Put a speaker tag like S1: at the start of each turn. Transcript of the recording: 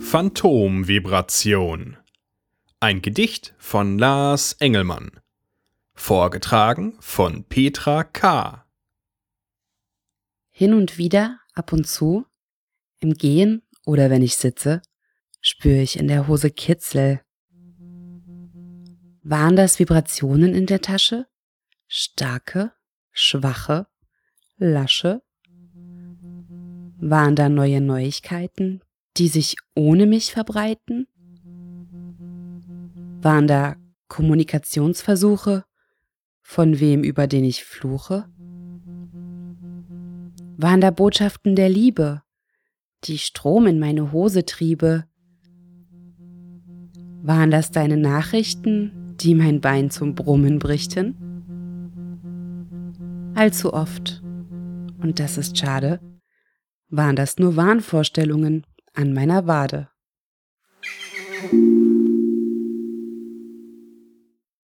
S1: Phantomvibration. Ein Gedicht von Lars Engelmann. Vorgetragen von Petra K.
S2: Hin und wieder, ab und zu, im Gehen oder wenn ich sitze, spüre ich in der Hose Kitzel. Waren das Vibrationen in der Tasche? Starke, schwache, lasche? Waren da neue Neuigkeiten, die sich ohne mich verbreiten? Waren da Kommunikationsversuche, von wem über den ich fluche? Waren da Botschaften der Liebe, die Strom in meine Hose triebe? Waren das deine Nachrichten, die mein Bein zum Brummen brichten? Allzu oft, und das ist schade, waren das nur Wahnvorstellungen an meiner Wade.